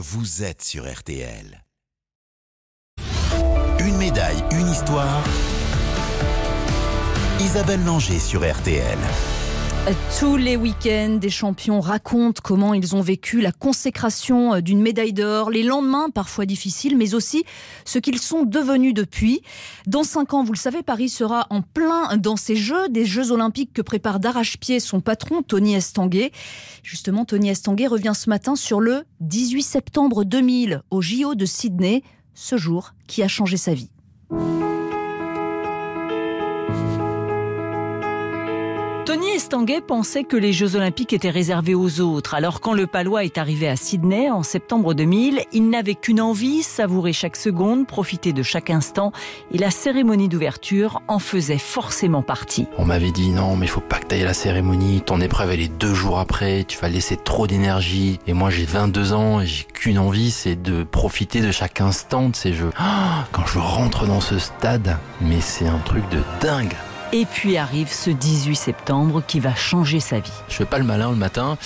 vous êtes sur RTL. Une médaille, une histoire. Isabelle Langer sur RTL. Tous les week-ends, des champions racontent comment ils ont vécu la consécration d'une médaille d'or, les lendemains parfois difficiles, mais aussi ce qu'ils sont devenus depuis. Dans cinq ans, vous le savez, Paris sera en plein dans ces Jeux, des Jeux olympiques que prépare d'arrache-pied son patron, Tony Estanguet. Justement, Tony Estanguet revient ce matin sur le 18 septembre 2000 au JO de Sydney, ce jour qui a changé sa vie. Tony Estanguet pensait que les Jeux Olympiques étaient réservés aux autres. Alors quand le Palois est arrivé à Sydney en septembre 2000, il n'avait qu'une envie, savourer chaque seconde, profiter de chaque instant. Et la cérémonie d'ouverture en faisait forcément partie. On m'avait dit non, mais il faut pas que tu ailles à la cérémonie. Ton épreuve elle est deux jours après. Tu vas laisser trop d'énergie. Et moi j'ai 22 ans et j'ai qu'une envie, c'est de profiter de chaque instant de ces Jeux. quand je rentre dans ce stade, mais c'est un truc de dingue. Et puis arrive ce 18 septembre qui va changer sa vie. Je fais pas le malin le matin.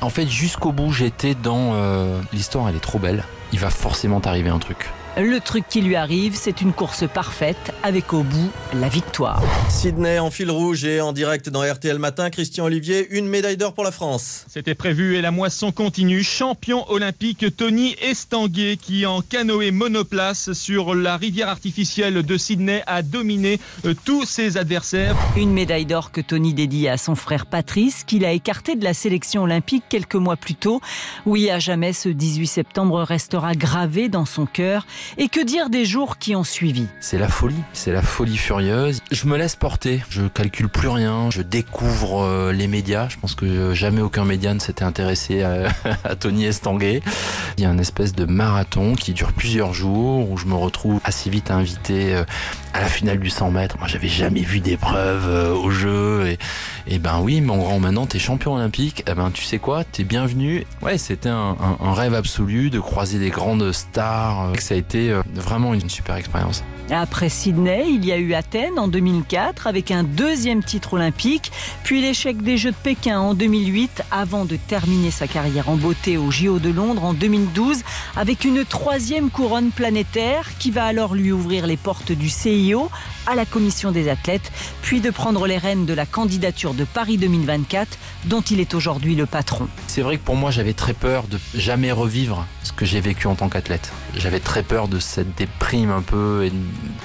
En fait, jusqu'au bout, j'étais dans euh, l'histoire, elle est trop belle. Il va forcément t'arriver un truc. Le truc qui lui arrive, c'est une course parfaite avec au bout la victoire. Sydney en fil rouge et en direct dans RTL Matin, Christian Olivier, une médaille d'or pour la France. C'était prévu et la moisson continue. Champion olympique Tony Estanguet qui en canoë monoplace sur la rivière artificielle de Sydney a dominé euh, tous ses adversaires. Une médaille d'or que Tony dédie à son frère Patrice qu'il a écarté de la sélection olympique quelques mois plus tôt. Oui, à jamais ce 18 septembre restera gravé dans son cœur. Et que dire des jours qui ont suivi? C'est la folie, c'est la folie furieuse. Je me laisse porter, je calcule plus rien, je découvre euh, les médias. Je pense que jamais aucun média ne s'était intéressé à, Tony Estanguet. Il y a une espèce de marathon qui dure plusieurs jours où je me retrouve assez vite invité euh, à la finale du 100 mètres. Moi, j'avais jamais vu d'épreuve euh, au jeu. Et, ben oui, mon grand, maintenant, t'es champion olympique. Eh ben, tu sais quoi? T'es bienvenu. Ouais, c'était un, un, un, rêve absolu de croiser des grandes stars. Ça a été euh, vraiment une super expérience. Après Sydney, il y a eu Athènes en 2004 avec un deuxième titre olympique, puis l'échec des Jeux de Pékin en 2008 avant de terminer sa carrière en beauté au JO de Londres en 2012 avec une troisième couronne planétaire qui va alors lui ouvrir les portes du CIO à la commission des athlètes, puis de prendre les rênes de la candidature de Paris 2024 dont il est aujourd'hui le patron. C'est vrai que pour moi j'avais très peur de jamais revivre ce que j'ai vécu en tant qu'athlète. J'avais très peur de cette déprime un peu et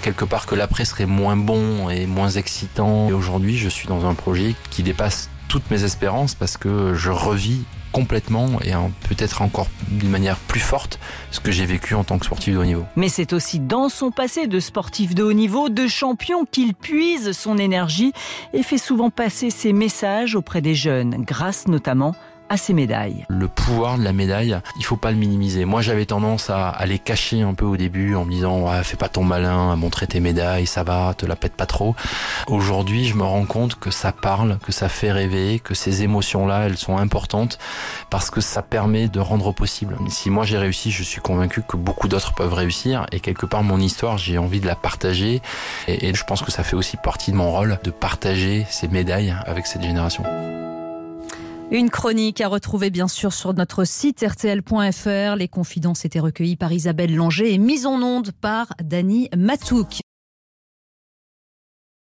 quelque part que l'après serait moins bon et moins excitant. Et aujourd'hui je suis dans un projet qui dépasse toutes mes espérances parce que je revis complètement et peut-être encore d'une manière plus forte ce que j'ai vécu en tant que sportif de haut niveau. Mais c'est aussi dans son passé de sportif de haut niveau, de champion, qu'il puise son énergie et fait souvent passer ses messages auprès des jeunes, grâce notamment ses médailles. Le pouvoir de la médaille, il faut pas le minimiser. Moi, j'avais tendance à, à, les cacher un peu au début en me disant ouais, fais pas ton malin, à montrer tes médailles, ça va, te la pète pas trop. Aujourd'hui, je me rends compte que ça parle, que ça fait rêver, que ces émotions-là, elles sont importantes parce que ça permet de rendre possible. Si moi j'ai réussi, je suis convaincu que beaucoup d'autres peuvent réussir et quelque part mon histoire, j'ai envie de la partager et je pense que ça fait aussi partie de mon rôle de partager ces médailles avec cette génération. Une chronique à retrouver bien sûr sur notre site rtl.fr. Les confidences étaient recueillies par Isabelle Langer et mises en onde par Dany Matouk.